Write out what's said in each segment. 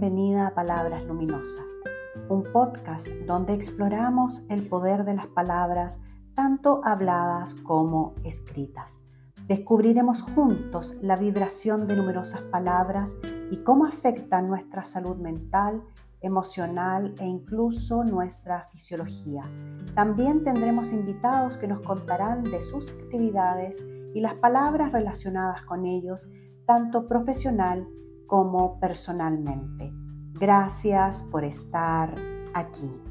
bienvenida a Palabras Luminosas, un podcast donde exploramos el poder de las palabras tanto habladas como escritas. Descubriremos juntos la vibración de numerosas palabras y cómo afectan nuestra salud mental, emocional e incluso nuestra fisiología. También tendremos invitados que nos contarán de sus actividades y las palabras relacionadas con ellos, tanto profesional como personalmente. Gracias por estar aquí.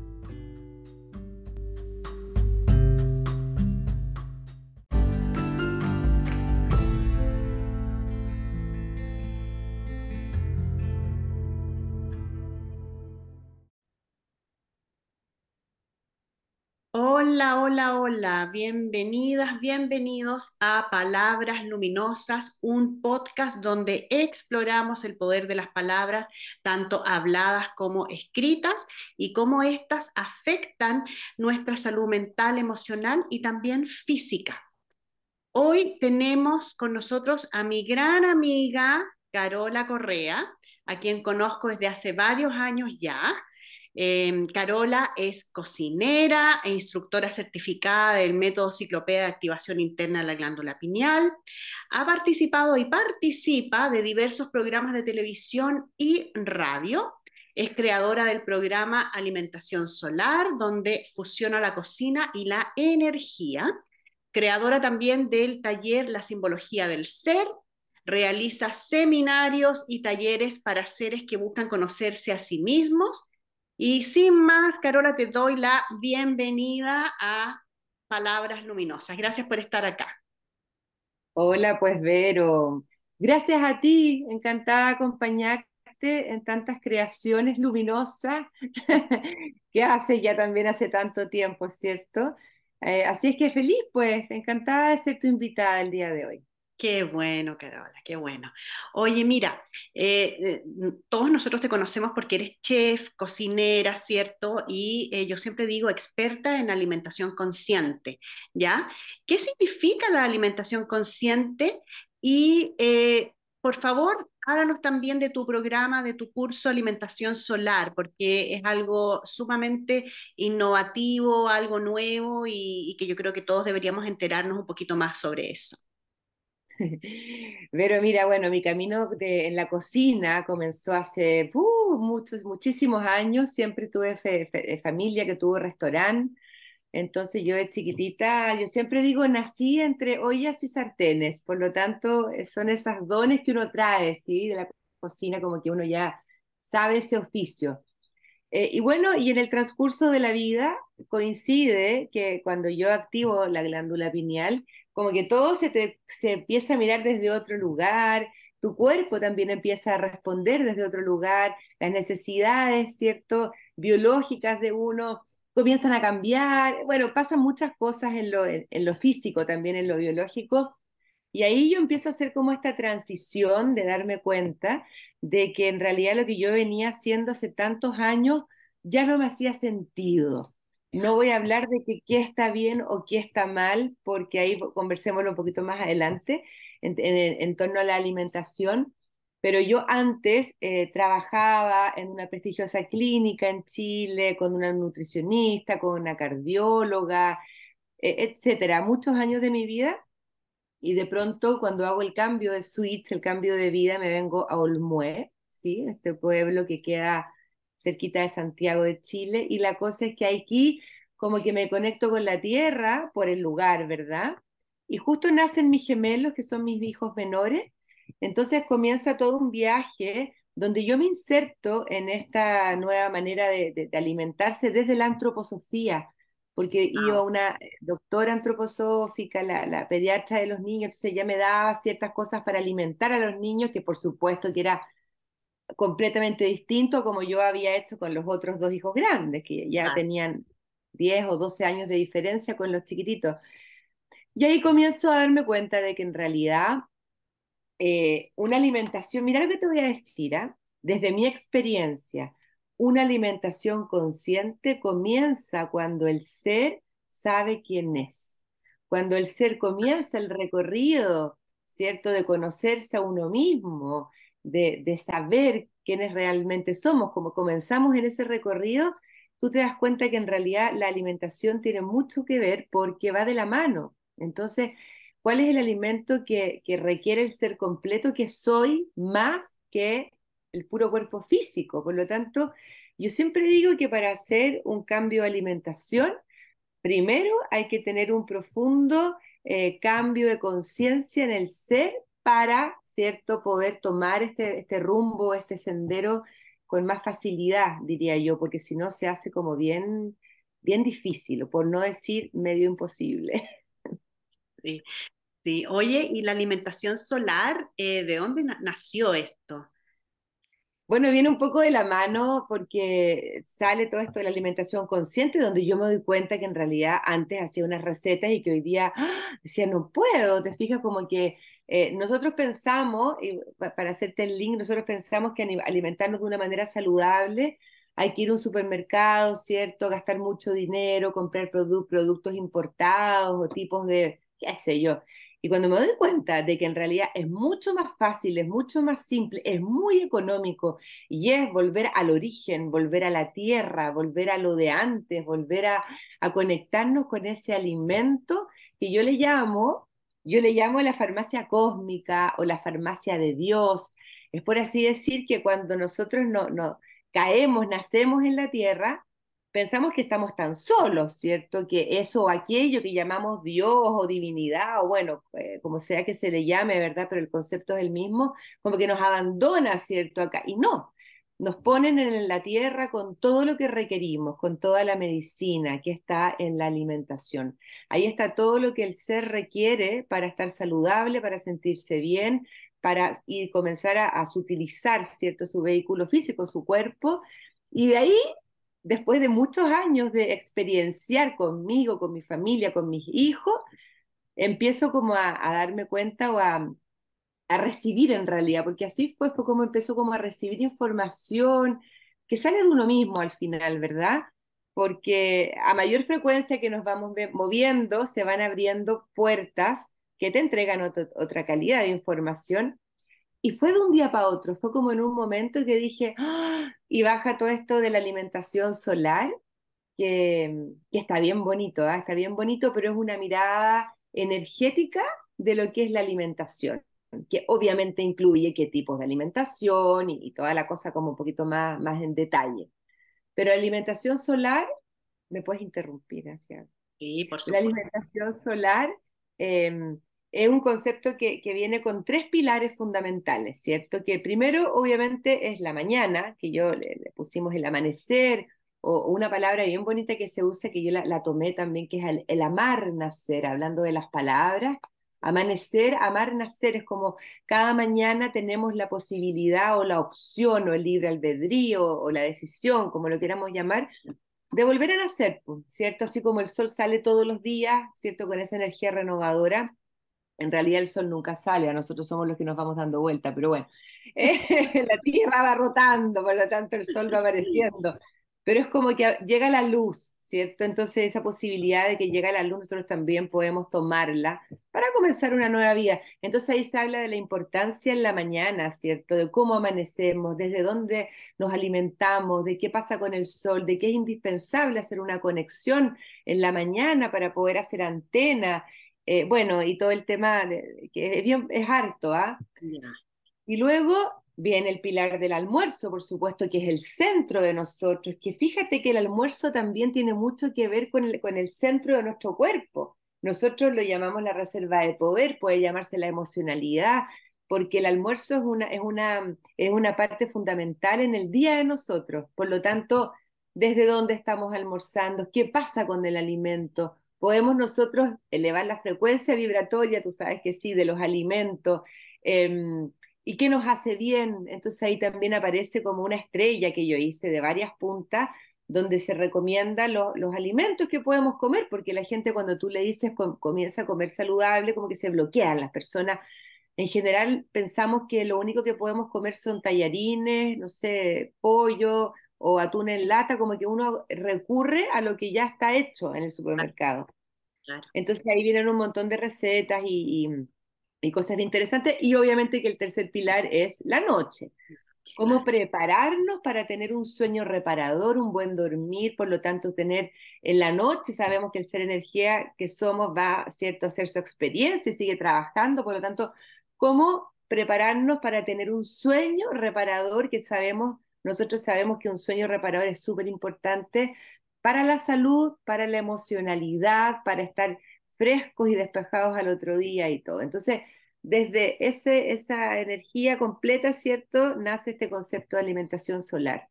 Hola, hola, hola, bienvenidas, bienvenidos a Palabras Luminosas, un podcast donde exploramos el poder de las palabras, tanto habladas como escritas, y cómo éstas afectan nuestra salud mental, emocional y también física. Hoy tenemos con nosotros a mi gran amiga Carola Correa, a quien conozco desde hace varios años ya. Em, Carola es cocinera e instructora certificada del método Ciclopea de Activación Interna de la Glándula Pineal. Ha participado y participa de diversos programas de televisión y radio. Es creadora del programa Alimentación Solar, donde fusiona la cocina y la energía. Creadora también del taller La Simbología del Ser, realiza seminarios y talleres para seres que buscan conocerse a sí mismos y sin más, Carola, te doy la bienvenida a Palabras Luminosas. Gracias por estar acá. Hola, pues Vero. Gracias a ti, encantada de acompañarte en tantas creaciones luminosas que hace ya también hace tanto tiempo, ¿cierto? Eh, así es que feliz, pues, encantada de ser tu invitada el día de hoy. Qué bueno, Carola, qué bueno. Oye, mira, eh, eh, todos nosotros te conocemos porque eres chef, cocinera, ¿cierto? Y eh, yo siempre digo experta en alimentación consciente, ¿ya? ¿Qué significa la alimentación consciente? Y por favor, háblanos también de tu programa, de tu curso Alimentación Solar, porque es algo sumamente innovativo, algo nuevo y que yo creo que todos deberíamos enterarnos un poquito más sobre eso. Pero mira, bueno, mi camino en la cocina comenzó hace uh, muchos, muchísimos años. Siempre tuve familia que tuvo restaurante. Entonces yo de chiquitita, yo siempre digo, nací entre ollas y sartenes. Por lo tanto, eh, son esas dones que uno trae, ¿sí? De la cocina, como que uno ya sabe ese oficio. Eh, y bueno, y en el transcurso de la vida coincide que cuando yo activo la glándula pineal, como que todo se, te, se empieza a mirar desde otro lugar, tu cuerpo también empieza a responder desde otro lugar, las necesidades, ¿cierto?, biológicas de uno comienzan a cambiar, bueno, pasan muchas cosas en lo, en, lo físico, también en lo biológico, y ahí yo empiezo a hacer como esta transición de darme cuenta de que en realidad lo que yo venía haciendo hace tantos años ya no me hacía sentido. No voy a hablar de que qué está bien o qué está mal, porque ahí conversémoslo un poquito más adelante en, torno a la alimentación, pero yo antes eh, trabajaba en una prestigiosa clínica en Chile con una nutricionista, con una cardióloga, e, etcétera, muchos años de mi vida. Y de pronto, cuando hago el cambio de switch, el cambio de vida, me vengo a Olmué, ¿sí? este pueblo que queda cerquita de Santiago de Chile, y la cosa es que aquí como que me conecto con la tierra por el lugar, ¿verdad? Y justo nacen mis gemelos, que son mis hijos menores, entonces comienza todo un viaje donde yo me inserto en esta nueva manera de, alimentarse desde la antroposofía, porque iba una doctora antroposófica, la, la, pediatra de los niños, entonces ella me daba ciertas cosas para alimentar a los niños, que por supuesto que era completamente distinto como yo había hecho con los otros dos hijos grandes, que ya tenían 10 o 12 años de diferencia con los chiquititos. Y ahí comienzo a darme cuenta de que en realidad eh, una alimentación, mira lo que te voy a decir, ¿ah? desde mi experiencia, una alimentación consciente comienza cuando el ser sabe quién es, cuando el ser comienza el recorrido, ¿cierto?, de conocerse a uno mismo, de, saber quiénes realmente somos, como comenzamos en ese recorrido, tú te das cuenta que en realidad la alimentación tiene mucho que ver porque va de la mano. Entonces, ¿cuál es el alimento que, que requiere el ser completo que soy más que el puro cuerpo físico? Por lo tanto, yo siempre digo que para hacer un cambio de alimentación, primero hay que tener un profundo eh, cambio de conciencia en el ser para, ¿cierto?, poder tomar este, este rumbo, este sendero con más facilidad, diría yo, porque si no se hace como bien, bien difícil, por no decir medio imposible. Sí, sí. Oye, ¿y la alimentación solar, eh, de dónde nació esto? Bueno, viene un poco de la mano porque sale todo esto de la alimentación consciente, donde yo me doy cuenta que en realidad antes hacía unas recetas y que hoy día ¡ah! decía, no puedo, te fijas como que eh, nosotros pensamos, para hacerte el link, nosotros pensamos que alimentarnos de una manera saludable hay que ir a un supermercado, ¿cierto? Gastar mucho dinero, comprar productos importados o tipos de, qué sé yo. Y cuando me doy cuenta de que en realidad es mucho más fácil, es mucho más simple, es muy económico y es volver al origen, volver a la tierra, volver a lo de antes, volver a, a conectarnos con ese alimento que yo le llamo, yo le llamo la farmacia cósmica o la farmacia de Dios. Es por así decir que cuando nosotros no, no caemos, nacemos en la tierra, pensamos que estamos tan solos, ¿cierto? Que eso o aquello que llamamos Dios o divinidad, o bueno, eh, como sea que se le llame, ¿verdad? Pero el concepto es el mismo, como que nos abandona, ¿cierto? Acá. Y no, nos ponen en la tierra con todo lo que requerimos, con toda la medicina que está en la alimentación. Ahí está todo lo que el ser requiere para estar saludable, para sentirse bien, para y comenzar a, a utilizar, ¿cierto? Su vehículo físico, su cuerpo. Y de ahí después de muchos años de experienciar conmigo, con mi familia, con mis hijos, empiezo como a, darme cuenta o a, recibir en realidad, porque así fue, como empezó como a recibir información que sale de uno mismo al final, ¿verdad? Porque a mayor frecuencia que nos vamos moviendo, se van abriendo puertas que te entregan otra calidad de información y fue de un día para otro, fue como en un momento que dije, ¡Ah! y baja todo esto de la alimentación solar, que, está bien bonito, ¿ah? está bien bonito, pero es una mirada energética de lo que es la alimentación, que obviamente incluye qué tipos de alimentación y, toda la cosa como un poquito más, más en detalle. Pero alimentación solar, me puedes interrumpir, hacia Sí, por supuesto. La alimentación solar eh, es un concepto que, que, viene con tres pilares fundamentales, ¿cierto? Que primero, obviamente, es la mañana, que yo le, pusimos el amanecer, o, una palabra bien bonita que se usa, que yo la, tomé también, que es el, el, amar nacer, hablando de las palabras. Amanecer, amar nacer, es como cada mañana tenemos la posibilidad o la opción o el libre albedrío o la decisión, como lo queramos llamar, de volver a nacer, ¿cierto? Así como el sol sale todos los días, ¿cierto? Con esa energía renovadora en realidad el sol nunca sale, a nosotros somos los que nos vamos dando vuelta, pero bueno, la Tierra va rotando, por lo tanto el sol va apareciendo. Pero es como que llega la luz, ¿cierto? Entonces esa posibilidad de que llega la luz nosotros también podemos tomarla para comenzar una nueva vida. Entonces ahí se habla de la importancia en la mañana, ¿cierto? De cómo amanecemos, desde dónde nos alimentamos, de qué pasa con el sol, de qué es indispensable hacer una conexión en la mañana para poder hacer antena eh, bueno, y todo el tema que es, bien, es harto, ¿ah? Y luego viene el pilar del almuerzo, por supuesto, que es el centro de nosotros, que fíjate que el almuerzo también tiene mucho que ver con el, con el centro de nuestro cuerpo. Nosotros lo llamamos la reserva de poder, puede llamarse la emocionalidad, porque el almuerzo es una, es una, es una parte fundamental en el día de nosotros. Por lo tanto, desde dónde estamos almorzando, qué pasa con el alimento, podemos nosotros elevar la frecuencia vibratoria, tú sabes que sí, de los alimentos, em, y qué nos hace bien. Entonces ahí también aparece como una estrella que yo hice de varias puntas, donde se recomienda los alimentos que podemos comer, porque la gente cuando tú le dices comienza a comer saludable, como que se bloquean las personas. En general pensamos que lo único que podemos comer son tallarines, no sé, pollo o atún en lata, como que uno recurre a lo que ya está hecho en el supermercado. Entonces ahí vienen un montón de recetas y, y cosas bien interesantes. Y obviamente que el tercer pilar es la noche. Cómo prepararnos para tener un sueño reparador, un buen dormir, por lo tanto tener en la noche, sabemos que el ser energía que somos va ¿cierto? a hacer su experiencia y sigue trabajando, por lo tanto, cómo prepararnos para tener un sueño reparador que sabemos, nosotros sabemos que un sueño reparador es súper importante para la salud, para la emocionalidad, para estar frescos y despejados al otro día y todo. Entonces, desde ese, esa energía completa, ¿cierto? Nace este concepto de alimentación solar.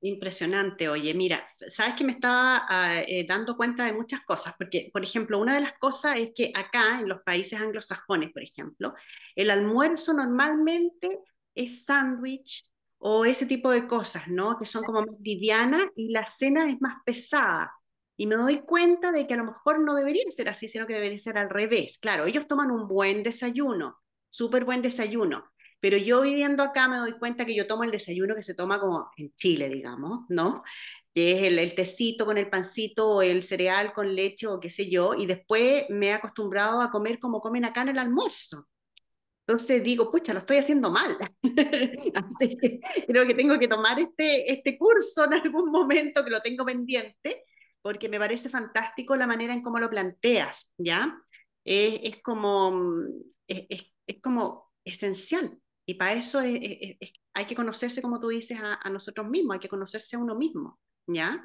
Impresionante, oye, mira, sabes que me estaba ah, eh, dando cuenta de muchas cosas, porque, por ejemplo, una de las cosas es que acá, en los países anglosajones, por ejemplo, el almuerzo normalmente es sándwich o ese tipo de cosas, ¿no? Que son como más livianas y la cena es más pesada. Y me doy cuenta de que a lo mejor no debería ser así, sino que debería ser al revés. Claro, ellos toman un buen desayuno, súper buen desayuno, pero yo viviendo acá me doy cuenta que yo tomo el desayuno que se toma como en Chile, digamos, ¿no? Que es el, el tecito con el pancito o el cereal con leche o qué sé yo, y después me he acostumbrado a comer como comen acá en el almuerzo. Entonces digo, pucha, lo estoy haciendo mal. Así que creo que tengo que tomar este, este curso en algún momento que lo tengo pendiente porque me parece fantástico la manera en cómo lo planteas, ¿ya? Es, es como, es, es, como esencial. Y para eso hay que conocerse, como tú dices, a, a, nosotros mismos, hay que conocerse a uno mismo, ¿ya?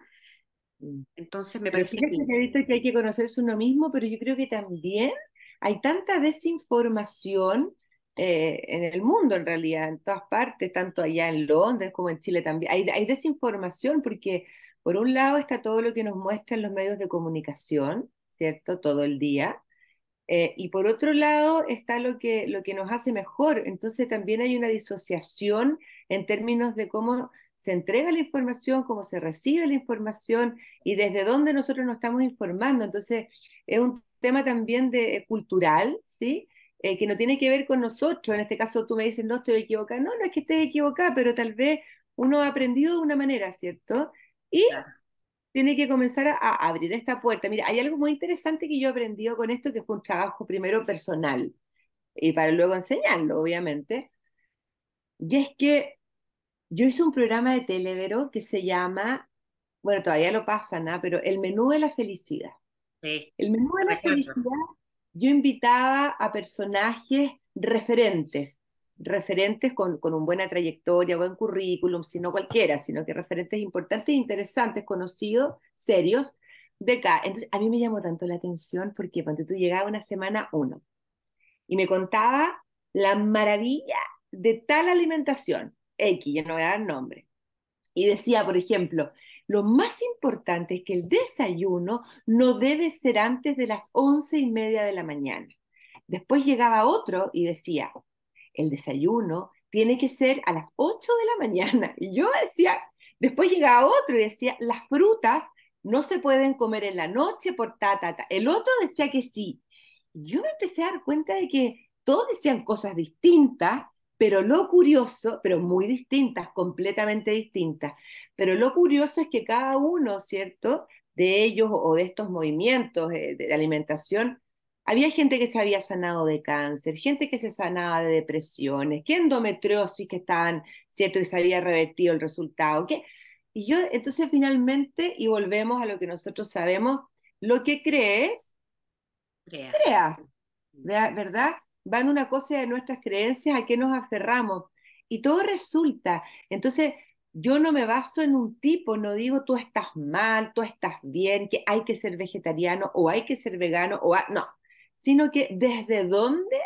Mm. Entonces me parece que... he visto que hay que conocerse a uno mismo, pero yo creo que también hay tanta desinformación eh, en el mundo, en realidad, en todas partes, tanto allá en Londres como en Chile también. Hay, hay desinformación porque por un lado está todo lo que nos muestran los medios de comunicación, ¿cierto? Todo el día. Eh, y por otro lado está lo que, lo que nos hace mejor. Entonces también hay una disociación en términos de cómo se entrega la información, cómo se recibe la información y desde dónde nosotros nos estamos informando. Entonces es un tema también de, eh, cultural, ¿sí? Eh, que no tiene que ver con nosotros. En este caso tú me dices, no estoy equivocada. No, no es que estés equivocada, pero tal vez uno ha aprendido de una manera, ¿cierto? Y tiene que comenzar a, abrir esta puerta. Mira, hay algo muy interesante que yo he aprendido con esto, que fue un trabajo primero personal y para luego enseñarlo, obviamente. Y es que yo hice un programa de Televero que se llama, bueno, todavía lo pasan, ¿no? pero El Menú de la Felicidad. Sí. El Menú de la Felicidad, yo invitaba a personajes referentes referentes con, con una buena trayectoria, buen currículum, sino cualquiera, sino que referentes importantes, interesantes, conocidos, serios, de acá. Entonces, a mí me llamó tanto la atención porque cuando tú llegabas una semana uno y me contaba la maravilla de tal alimentación, X, ya no voy a dar nombre, y decía, por ejemplo, lo más importante es que el desayuno no debe ser antes de las once y media de la mañana. Después llegaba otro y decía, el desayuno tiene que ser a las 8 de la mañana. Y yo decía, después llegaba otro y decía, las frutas no se pueden comer en la noche por ta, ta, ta. El otro decía que sí. Yo me empecé a dar cuenta de que todos decían cosas distintas, pero lo curioso, pero muy distintas, completamente distintas. Pero lo curioso es que cada uno, ¿cierto? De ellos o de estos movimientos eh, de alimentación había gente que se había sanado de cáncer, gente que se sanaba de depresiones, que endometriosis que estaban, ¿cierto? Y se había revertido el resultado. Que... Y yo, entonces finalmente, y volvemos a lo que nosotros sabemos, lo que crees, creas, ¿verdad? Va en una cosa de nuestras creencias, a qué nos aferramos. Y todo resulta. Entonces, yo no me baso en un tipo, no digo tú estás mal, tú estás bien, que hay que ser vegetariano o hay que ser vegano o no sino que desde dónde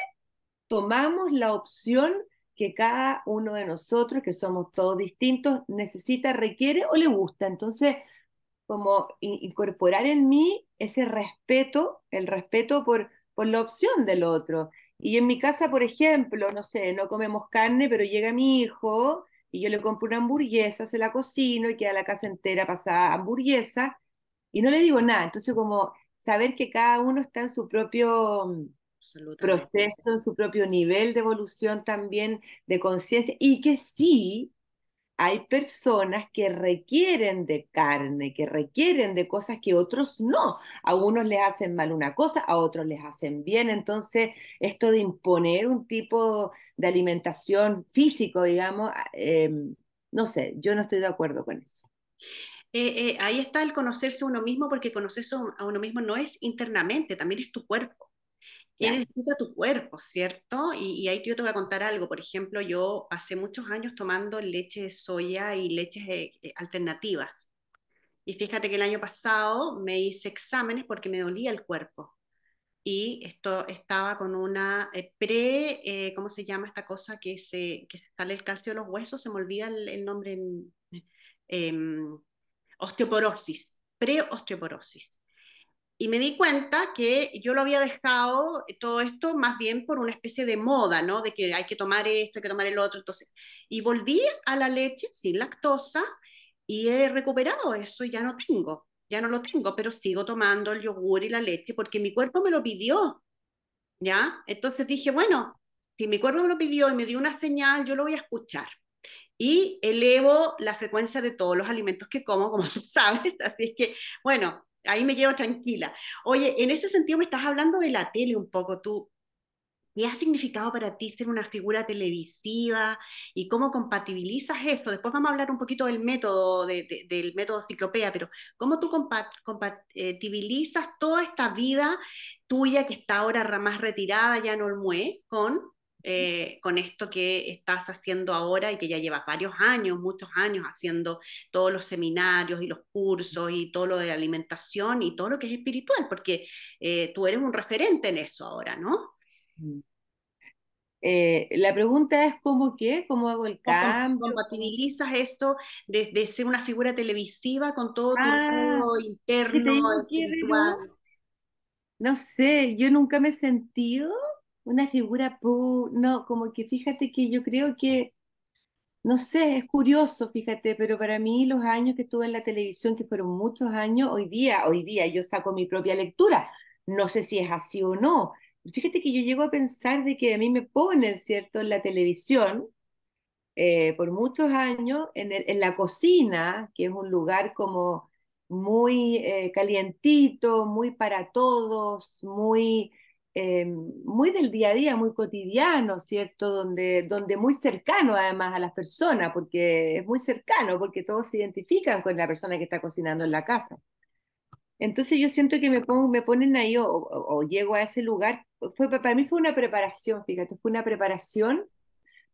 tomamos la opción que cada uno de nosotros, que somos todos distintos, necesita, requiere o le gusta. Entonces, como incorporar en mí ese respeto, el respeto por, por la opción del otro. Y en mi casa, por ejemplo, no sé, no comemos carne, pero llega mi hijo y yo le compro una hamburguesa, se la cocino y queda la casa entera pasada hamburguesa y no le digo nada. Entonces, como saber que cada uno está en su propio mm, proceso, en su propio nivel de evolución también, de conciencia, y que sí, hay personas que requieren de carne, que requieren de cosas que otros no. A unos les hacen mal una cosa, a otros les hacen bien. Entonces, esto de imponer un tipo de alimentación físico, digamos, eh, no sé, yo no estoy de acuerdo con eso. Eh, eh, ahí está el conocerse a uno mismo, porque conocerse a uno mismo no es internamente, también es tu cuerpo. ¿Qué necesita tu cuerpo, cierto? Y, ahí yo te voy a contar algo. Por ejemplo, yo pasé muchos años tomando leche de soya y leches eh, alternativas. Y fíjate que el año pasado me hice exámenes porque me dolía el cuerpo. Y esto estaba con una pre, ¿cómo se llama esta cosa? Que se, que sale el calcio de los huesos, se me olvida el, nombre. Em, osteoporosis, preosteoporosis. Y me di cuenta que yo lo había dejado todo esto más bien por una especie de moda, ¿no? De que hay que tomar esto, hay que tomar el otro. Entonces, y volví a la leche sin lactosa y he recuperado eso y ya no tengo, ya no lo tengo, pero sigo tomando el yogur y la leche porque mi cuerpo me lo pidió, ¿ya? Entonces dije, bueno, si mi cuerpo me lo pidió y me dio una señal, yo lo voy a escuchar y elevo la frecuencia de todos los alimentos que como, como tú sabes. Así es que, bueno, ahí me llevo tranquila. Oye, en ese sentido me estás hablando de la tele un poco, tú. ¿Qué ha significado para ti ser una figura televisiva y cómo compatibilizas esto? Después vamos a hablar un poquito del método, del método ciclopea, pero ¿cómo tú compatibilizas toda esta vida tuya que está ahora más retirada, ya no el MUE, con eh, con esto que estás haciendo ahora y que ya llevas varios años, muchos años haciendo todos los seminarios y los cursos y todo lo de alimentación y todo lo que es espiritual, porque eh, tú eres un referente en eso ahora, ¿no? Mm. Eh, la pregunta es cómo qué, cómo hago el cambio. ¿Compatibilizas esto de, ser una figura televisiva con todo tu ah, interno, espiritual? No sé, yo nunca me he sentido una figura, no, como que fíjate que yo creo que, no sé, es curioso, fíjate, pero para mí los años que estuve en la televisión, que fueron muchos años, hoy día, hoy día yo saco mi propia lectura, no sé si es así o no. Fíjate que yo llego a pensar de que a mí me ponen, ¿cierto?, en la televisión, eh, por muchos años, en, en, la cocina, que es un lugar como muy eh, calientito, muy para todos, muy eh, muy del día a día, muy cotidiano, ¿cierto? Donde, donde muy cercano además a las personas, porque es muy cercano, porque todos se identifican con la persona que está cocinando en la casa. Entonces yo siento que me, ponen ahí o, llego a ese lugar, fue, para mí fue una preparación, fíjate, fue una preparación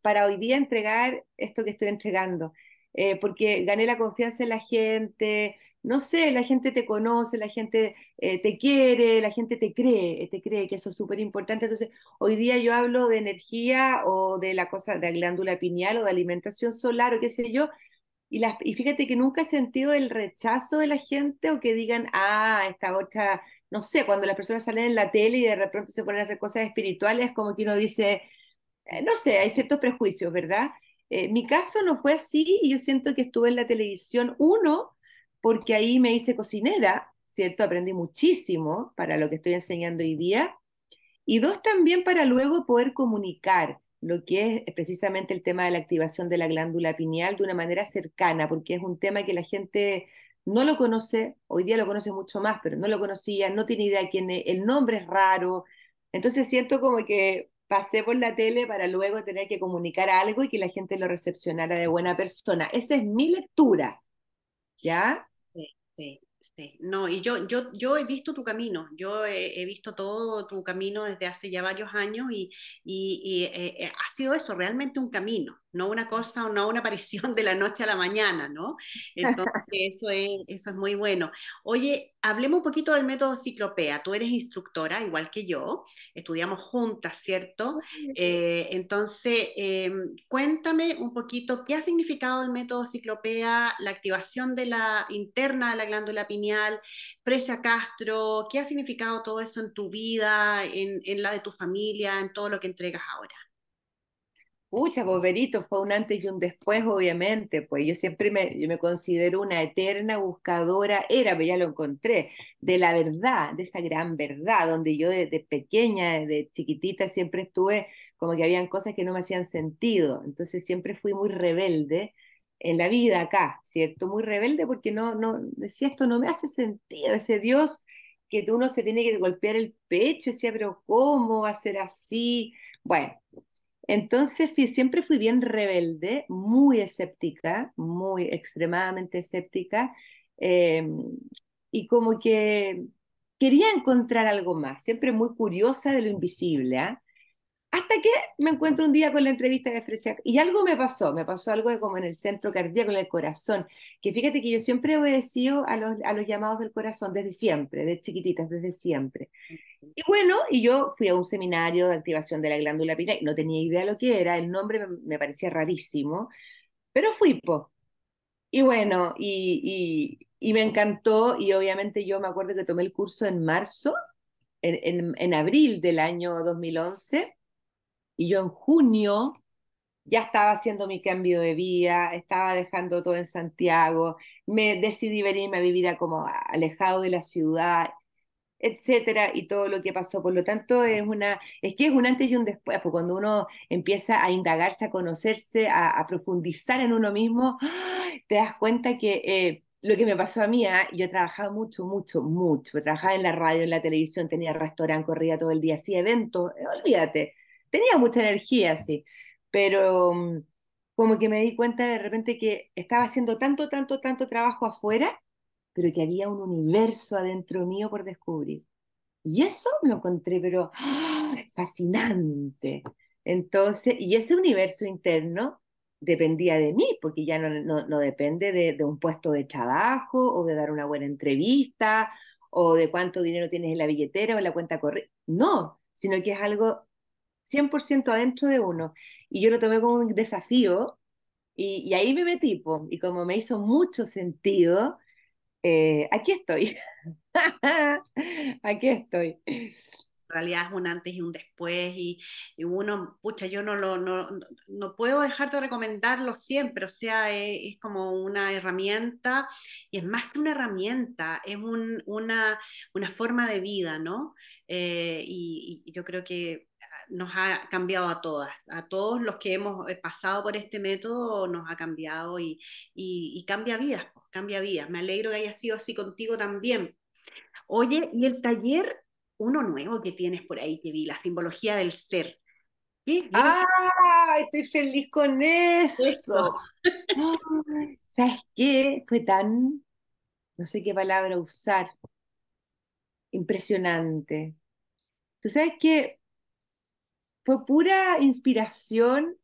para hoy día entregar esto que estoy entregando, eh, porque gané la confianza en la gente, no sé, la gente te conoce, la gente eh, te quiere, la gente te cree, te cree que eso es súper importante. Entonces, hoy día yo hablo de energía o de la cosa de glándula pineal o de alimentación solar o qué sé yo, y, las, y fíjate que nunca he sentido el rechazo de la gente o que digan, ah, esta otra, no sé, cuando las personas salen en la tele y de repente se ponen a hacer cosas espirituales, como que uno dice, eh, no sé, hay ciertos prejuicios, ¿verdad? Eh, mi caso no fue así y yo siento que estuve en la televisión, uno, porque ahí me hice cocinera, ¿cierto? Aprendí muchísimo para lo que estoy enseñando hoy día. Y dos, también para luego poder comunicar lo que es precisamente el tema de la activación de la glándula pineal de una manera cercana, porque es un tema que la gente no lo conoce, hoy día lo conoce mucho más, pero no lo conocía, no tiene idea quién es, el nombre es raro. Entonces siento como que pasé por la tele para luego tener que comunicar algo y que la gente lo recepcionara de buena persona. Esa es mi lectura, ¿ya? Sí, sí. No, y yo, yo, yo he visto tu camino, yo he, visto todo tu camino desde hace ya varios años y, y, eh, eh, ha sido eso, realmente un camino no una cosa, no una aparición de la noche a la mañana, ¿no? Entonces, eso es, eso es muy bueno. Oye, hablemos un poquito del método Ciclopea. Tú eres instructora, igual que yo, estudiamos juntas, ¿cierto? Eh, entonces, em, cuéntame un poquito qué ha significado el método Ciclopea, la activación de la interna de la glándula pineal, Precia Castro, qué ha significado todo eso en tu vida, en, en la de tu familia, en todo lo que entregas ahora. Pucha, Boberito, fue un antes y un después, obviamente, pues yo siempre me, yo me considero una eterna buscadora, era, pero ya lo encontré, de la verdad, de esa gran verdad, donde yo desde de pequeña, de chiquitita, siempre estuve como que habían cosas que no me hacían sentido, entonces siempre fui muy rebelde, en la vida acá, ¿cierto? Muy rebelde porque no, no, decía, esto no me hace sentido, ese Dios que uno se tiene que golpear el pecho, decía, pero ¿cómo va a ser así? Bueno, entonces siempre fui bien rebelde, muy escéptica, muy extremadamente escéptica, em, y como que quería encontrar algo más, siempre muy curiosa de lo invisible, ¿ah? Hasta que me encuentro un día con la entrevista de Fresia y algo me pasó, me pasó algo como en el centro cardíaco, en el corazón, que fíjate que yo siempre he obedecido a los, a los llamados del corazón, desde siempre, desde chiquititas, desde siempre. Y bueno, y yo fui a un seminario de activación de la glándula pineal, no tenía idea de lo que era, el nombre me, parecía rarísimo, pero fui, po. Y bueno, y, y, y, me encantó, y obviamente yo me acuerdo que tomé el curso en marzo, en, en, en abril del año 2011 y yo en junio ya estaba haciendo mi cambio de vida, estaba dejando todo en Santiago, me decidí venirme a vivir a como alejado de la ciudad, etcétera, y todo lo que pasó. Por lo tanto, es una, es que es un antes y un después, porque cuando uno empieza a indagarse, a conocerse, a, profundizar en uno mismo, te das cuenta que eh, lo que me pasó a mí, ¿ah? yo trabajaba mucho, mucho, mucho, trabajaba en la radio, en la televisión, tenía restaurante, corría todo el día, hacía eventos, olvídate tenía mucha energía, sí, pero mm, como que me di cuenta de repente que estaba haciendo tanto, tanto, tanto trabajo afuera, pero que había un universo adentro mío por descubrir. Y eso lo encontré, pero ¡ah! fascinante. Entonces, y ese universo interno dependía de mí, porque ya no, no, depende de, de, un puesto de trabajo o de dar una buena entrevista o de cuánto dinero tienes en la billetera o en la cuenta corriente. No, sino que es algo 100% adentro de uno. Y yo lo tomé como un desafío y, ahí me metí, y como me hizo mucho sentido, eh, aquí estoy. aquí estoy. En realidad es un antes y un después y, uno, pucha, yo no, lo, no, no, puedo dejar de recomendarlo siempre, o sea, es, como una herramienta y es más que una herramienta, es un, una, una, forma de vida, ¿no? Eh, y, yo creo que nos ha cambiado a todas, a todos los que hemos eh, pasado por este método nos ha cambiado y, cambia vidas, cambia vidas. Me alegro que hayas sido así contigo también. Oye, y el taller, uno nuevo que tienes por ahí que vi, la simbología del ser. ¡Ah! Estoy feliz con eso. ¿Sabes qué? Fue tan, no sé qué palabra usar, impresionante. Tú sabes que fue pura inspiración,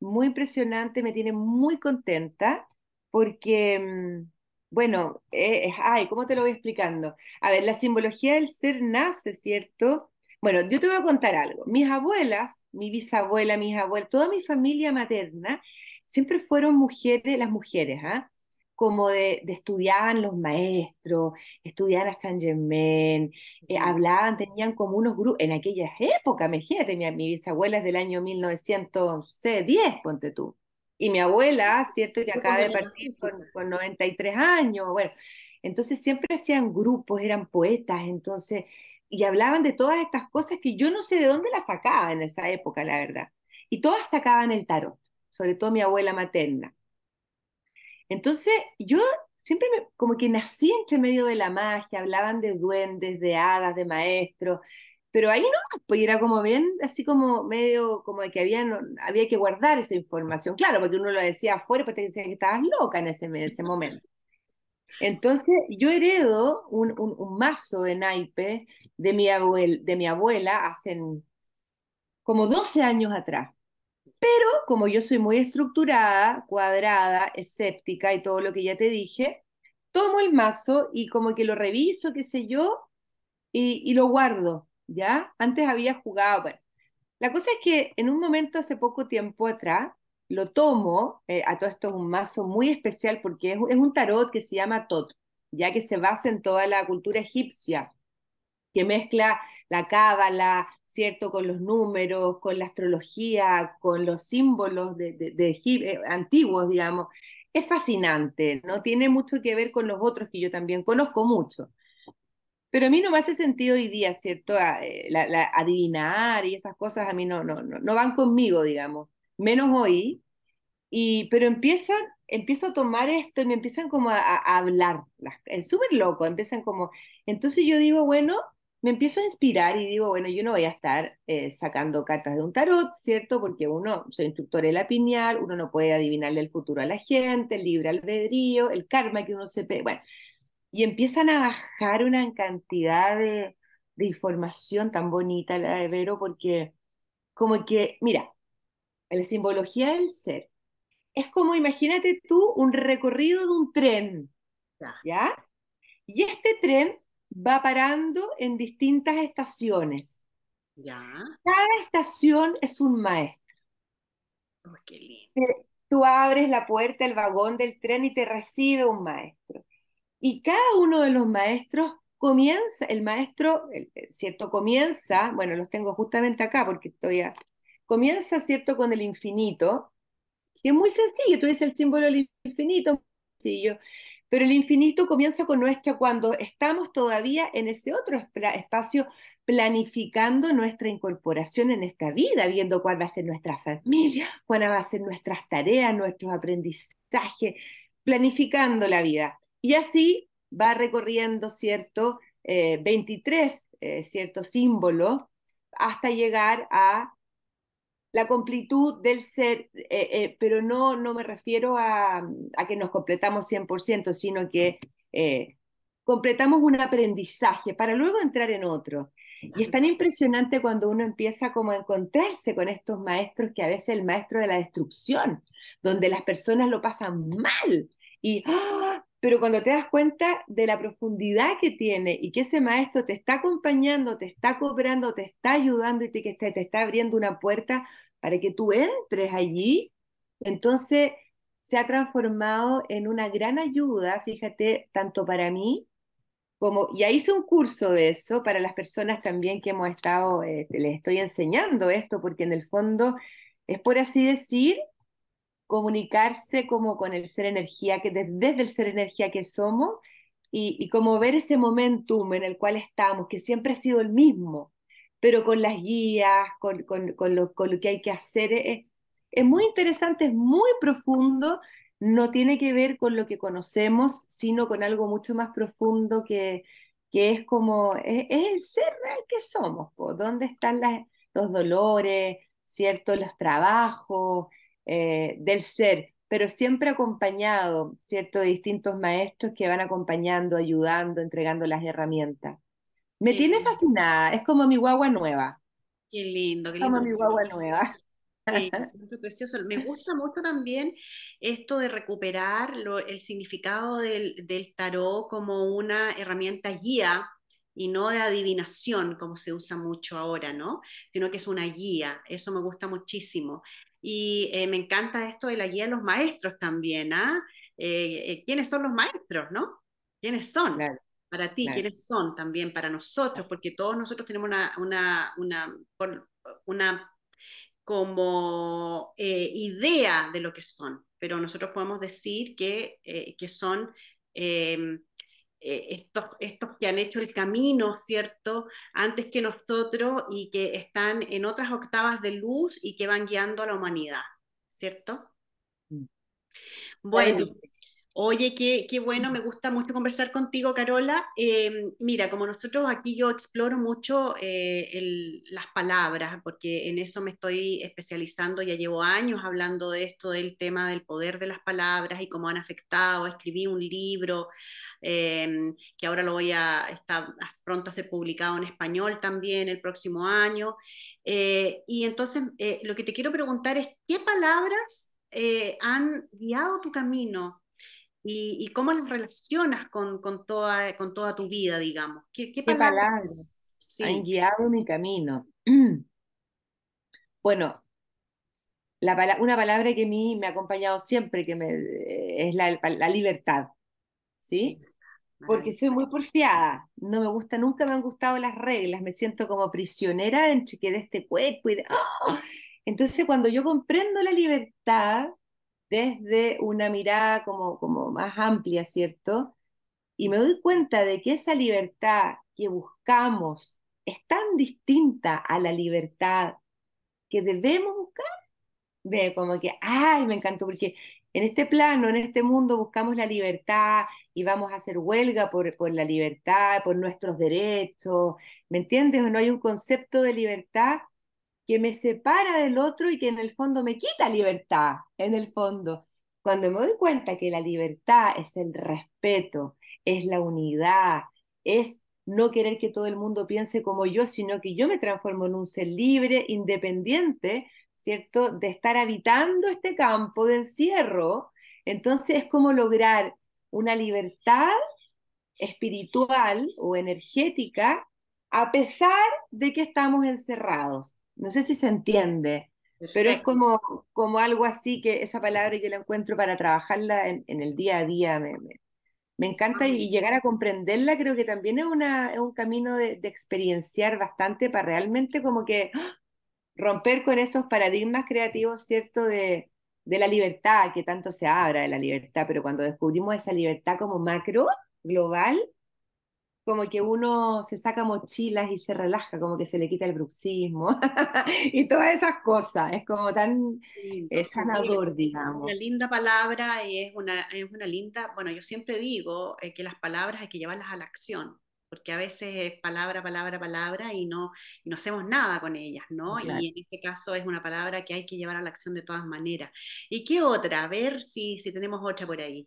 muy impresionante, me tiene muy contenta porque, mm, bueno, eh, ay, ¿cómo te lo voy explicando? A ver, la simbología del ser nace, ¿cierto? Bueno, yo te voy a contar algo. Mis abuelas, mi bisabuela, mis abuelas, toda mi familia materna, siempre fueron mujeres, las mujeres, ¿ah? Como de, de, estudiaban los maestros, estudiaban a San Germain, eh, hablaban, tenían como unos grupos, en aquellas épocas, imagínate, mi, mi bisabuela es del año 1910, ponte tú, y mi abuela, cierto, que acaba de partir con, con 93 años, bueno, entonces siempre hacían grupos, eran poetas, entonces, y hablaban de todas estas cosas que yo no sé de dónde las sacaban en esa época, la verdad, y todas sacaban el tarot, sobre todo mi abuela materna entonces, yo siempre como que nací entre medio de la magia, hablaban de duendes, de hadas, de maestros, pero ahí no, pues era como bien, así como medio, como de que había, había que guardar esa información, claro, porque uno lo decía afuera, pues te decían que estabas loca en ese, ese momento. Entonces, yo heredo un, un, mazo de naipe de mi, abuel, de mi abuela hace como 12 años atrás. Pero como yo soy muy estructurada, cuadrada, escéptica y todo lo que ya te dije, tomo el mazo y como que lo reviso, qué sé yo, y, lo guardo, ¿ya? Antes había jugado. La cosa es que en un momento hace poco tiempo atrás, lo tomo, eh, a todo esto es un mazo muy especial porque es un tarot que se llama Tot, ya que se basa en toda la cultura egipcia, que mezcla la cábala, ¿cierto? Con los números, con la astrología, con los símbolos de, de, eh, antiguos, digamos. Es fascinante, ¿no? Tiene mucho que ver con los otros que yo también conozco mucho. Pero a mí no me hace sentido hoy día, ¿cierto? Eh, la, adivinar y esas cosas a mí no, no, no, van conmigo, digamos. Menos hoy. Y, pero empiezan empiezo a tomar esto y me empiezan como a, a hablar, es súper loco, empiezan como, entonces yo digo, bueno, me empiezo a inspirar y digo, bueno, yo no voy a estar eh, sacando cartas de un tarot, ¿cierto? Porque uno, soy instructor de la piñal, uno no puede adivinarle el futuro a la gente, el libre albedrío, el karma que uno se... Bueno, y empiezan a bajar una cantidad de, de información tan bonita, la de Vero, porque como que, mira, la simbología del ser es como, imagínate tú, un recorrido de un tren, ¿ya? Y este tren va parando en distintas estaciones. Ya. Cada estación es un maestro. Oh, qué lindo. Tú abres la puerta del vagón del tren y te recibe un maestro. Y cada uno de los maestros comienza, el maestro, ¿cierto? Comienza, bueno, los tengo justamente acá porque estoy a, comienza, ¿cierto? Con el infinito, y es muy sencillo, tú dices el símbolo del infinito, sencillo, pero el infinito comienza con nuestra, cuando estamos todavía en ese otro espacio planificando nuestra incorporación en esta vida, viendo cuál va a ser nuestra familia, cuál va a ser nuestras tareas, nuestros aprendizajes, planificando la vida. Y así va recorriendo, ¿cierto? 23, eh, eh, ¿cierto? Símbolos hasta llegar a la completud del ser, eh, pero no, no me refiero a, a, que nos completamos 100%, sino que completamos un aprendizaje para luego entrar en otro. Y es tan impresionante cuando uno empieza como a encontrarse con estos maestros que a veces el maestro de la destrucción, donde las personas lo pasan mal y ¡ah! Pero cuando te das cuenta de la profundidad que tiene y que ese maestro te está acompañando, te está cobrando, te está ayudando y te, te, te está abriendo una puerta para que tú entres allí, entonces se ha transformado en una gran ayuda, fíjate, tanto para mí como, ya hice un curso de eso para las personas también que hemos estado, eh, les estoy enseñando esto, porque en el fondo es por así decir, comunicarse como con el ser energía, que desde, el ser energía que somos, y, como ver ese momentum en el cual estamos, que siempre ha sido el mismo, pero con las guías, con, con, con, lo, con lo, que hay que hacer. Es, es muy interesante, es muy profundo, no tiene que ver con lo que conocemos, sino con algo mucho más profundo que, que es como, es, es el ser real que somos, ¿dónde están las, los dolores, ¿cierto? Los trabajos, eh, del ser, pero siempre acompañado, ¿cierto?, de distintos maestros que van acompañando, ayudando, entregando las herramientas. Me tiene fascinada, es como mi guagua nueva. Qué lindo, qué lindo. Como mi guagua nueva. Sí, precioso. Me gusta mucho también esto de recuperar el significado del, del tarot como una herramienta guía y no de adivinación, como se usa mucho ahora, ¿no? Sino que es una guía. Eso me gusta muchísimo. Y eh, me encanta esto de la guía de los maestros también, ¿ah? Eh, eh, ¿Quiénes son los maestros, no? ¿Quiénes son? Para ti, ¿quiénes son también para nosotros? Porque todos nosotros tenemos una, una, una, una como idea de lo que son, pero nosotros podemos decir que, que son eh, estos, estos que han hecho el camino, ¿cierto? Antes que nosotros y que están en otras octavas de luz y que van guiando a la humanidad, ¿cierto? Mm. Bueno, Oye, qué, bueno, me gusta mucho conversar contigo, Carola. Eh, mira, como nosotros aquí yo exploro mucho eh, las palabras, porque en eso me estoy especializando, ya llevo años hablando de esto, del tema del poder de las palabras y cómo han afectado. Escribí un libro eh, que ahora lo voy a, está pronto a ser publicado en español también el próximo año. y entonces, lo que te quiero preguntar es, ¿qué palabras han guiado tu camino? Y, cómo las relacionas con, con, toda, con toda tu vida, digamos. ¿Qué, qué palabras, han guiado mi camino? bueno, la, una palabra que a mí me ha acompañado siempre que me, es la, la libertad, ¿sí? Porque soy muy porfiada, no me gusta, nunca me han gustado las reglas, me siento como prisionera entre que de este cuerpo y de... ¡ah! Entonces cuando yo comprendo la libertad, desde una mirada como, como más amplia, ¿cierto? Y me doy cuenta de que esa libertad que buscamos es tan distinta a la libertad que debemos buscar. Ve, como que, ay, me encantó, porque en este plano, en este mundo, buscamos la libertad y vamos a hacer huelga por, por la libertad, por nuestros derechos, ¿me entiendes? ¿O no hay un concepto de libertad que me separa del otro y que en el fondo me quita libertad, en el fondo? Cuando me doy cuenta que la libertad es el respeto, es la unidad, es no querer que todo el mundo piense como yo, sino que yo me transformo en un ser libre, independiente, ¿cierto? De estar habitando este campo de encierro. Entonces es como lograr una libertad espiritual o energética a pesar de que estamos encerrados. No sé si se entiende, pero es como, como algo así que esa palabra que la encuentro para trabajarla en, el día a día me, me, encanta y llegar a comprenderla creo que también es, una, es un camino de, de experienciar bastante para realmente como que romper con esos paradigmas creativos, ¿cierto? De, de la libertad, que tanto se habla de la libertad, pero cuando descubrimos esa libertad como macro, global, como que uno se saca mochilas y se relaja, como que se le quita el bruxismo y todas esas cosas. Es como tan sanador, digamos. Una linda palabra y es una, es una linda, bueno, yo siempre digo eh, que las palabras hay que llevarlas a la acción porque a veces es palabra, palabra, palabra y no, no hacemos nada con ellas, ¿no? Y en este caso es una palabra que hay que llevar a la acción de todas maneras. ¿Y qué otra? A ver si, si tenemos otra por ahí.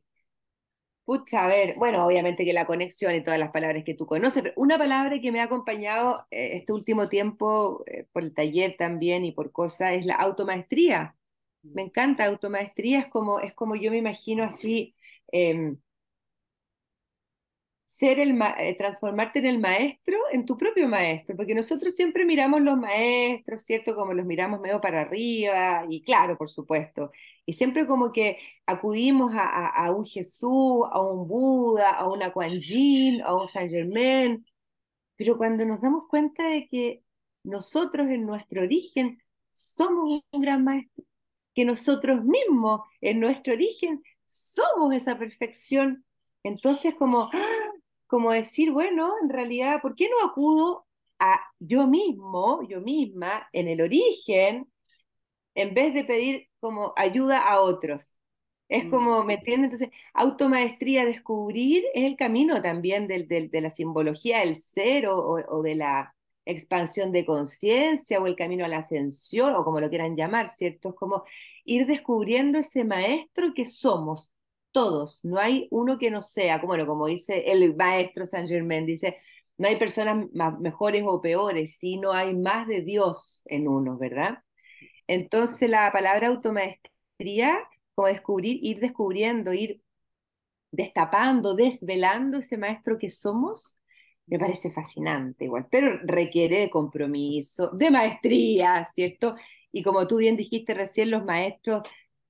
Pucha, a ver, bueno, obviamente que la conexión y todas las palabras que tú conoces, pero una palabra que me ha acompañado eh, este último tiempo eh, por el taller también y por cosas es la automaestría. Me mm. encanta automaestría, es como, es como yo me imagino así, em, ser el eh, transformarte en el maestro, en tu propio maestro, porque nosotros siempre miramos los maestros, ¿cierto? Como los miramos medio para arriba, y claro, por supuesto, y siempre como que acudimos a, un Jesús, a un Buda, a una Kuan Yin, a un Saint Germain, pero cuando nos damos cuenta de que nosotros en nuestro origen somos un gran maestro, que nosotros mismos en nuestro origen somos esa perfección, entonces como ¡ah! Como decir, bueno, en realidad, ¿por qué no acudo a yo mismo, yo misma, en el origen, en vez de pedir como ayuda a otros? Es mm. como, ¿me entiendes? Entonces, automaestría, descubrir es el camino también del, de la simbología del ser o, o de la expansión de conciencia o el camino a la ascensión o como lo quieran llamar, ¿cierto? Es como ir descubriendo ese maestro que somos, todos, no hay uno que no sea, como, bueno, como dice el maestro Saint Germain, dice, no hay personas más, mejores o peores, sino hay más de Dios en uno, ¿verdad? Entonces la palabra automaestría, como descubrir, ir descubriendo, ir destapando, desvelando ese maestro que somos, me parece fascinante igual, pero requiere de compromiso, de maestría, ¿cierto? Y como tú bien dijiste recién, los maestros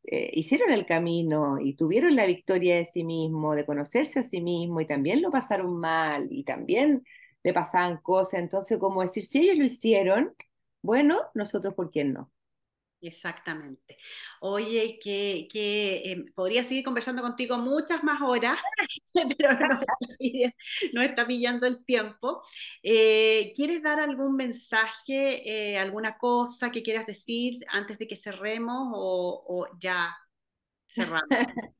eh, hicieron el camino y tuvieron la victoria de sí mismo, de conocerse a sí mismo y también lo pasaron mal y también le pasaban cosas. Entonces, como decir, si ellos lo hicieron, bueno, nosotros, ¿por qué no? Exactamente. Oye, que, que em, podría seguir conversando contigo muchas más horas, pero no, está pillando el tiempo. Eh, ¿Quieres dar algún mensaje, eh, alguna cosa que quieras decir antes de que cerremos o, ya cerramos?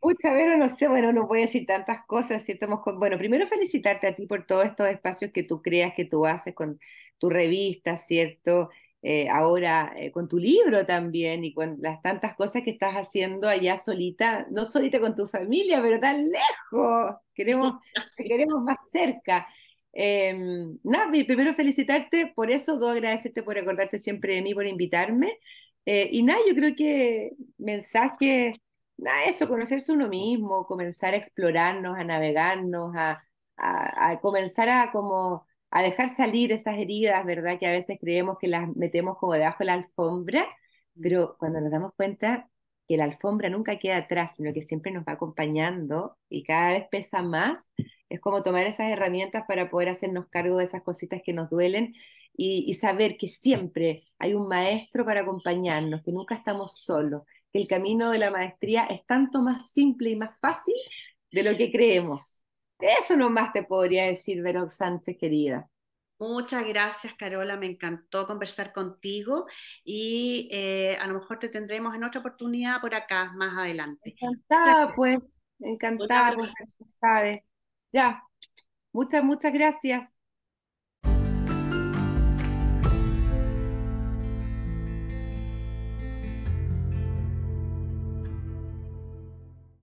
Pucha, pero no sé, bueno, no voy a decir tantas cosas, ¿cierto? Bueno, primero felicitarte a ti por todos estos espacios que tú creas, que tú haces con tu revista, ¿cierto? Eh, ahora eh, con tu libro también y con las tantas cosas que estás haciendo allá solita, no solita con tu familia, pero tan lejos, queremos, queremos más cerca. Em, nada, primero felicitarte por eso, dos agradecerte por acordarte siempre de mí, por invitarme. Eh, y nada, yo creo que mensaje, nada, eso, conocerse uno mismo, comenzar a explorarnos, a navegarnos, a, a, a comenzar a como a dejar salir esas heridas, ¿verdad? Que a veces creemos que las metemos como debajo de la alfombra, pero cuando nos damos cuenta que la alfombra nunca queda atrás, sino que siempre nos va acompañando y cada vez pesa más, es como tomar esas herramientas para poder hacernos cargo de esas cositas que nos duelen y, y saber que siempre hay un maestro para acompañarnos, que nunca estamos solos, que el camino de la maestría es tanto más simple y más fácil de lo que creemos. Eso nomás te podría decir, Vero Sánchez, querida. Muchas gracias, Carola. Me encantó conversar contigo y eh, a lo mejor te tendremos en otra oportunidad por acá más adelante. Encantada, pues, encantada, pues, sabes. Ya, muchas, muchas gracias.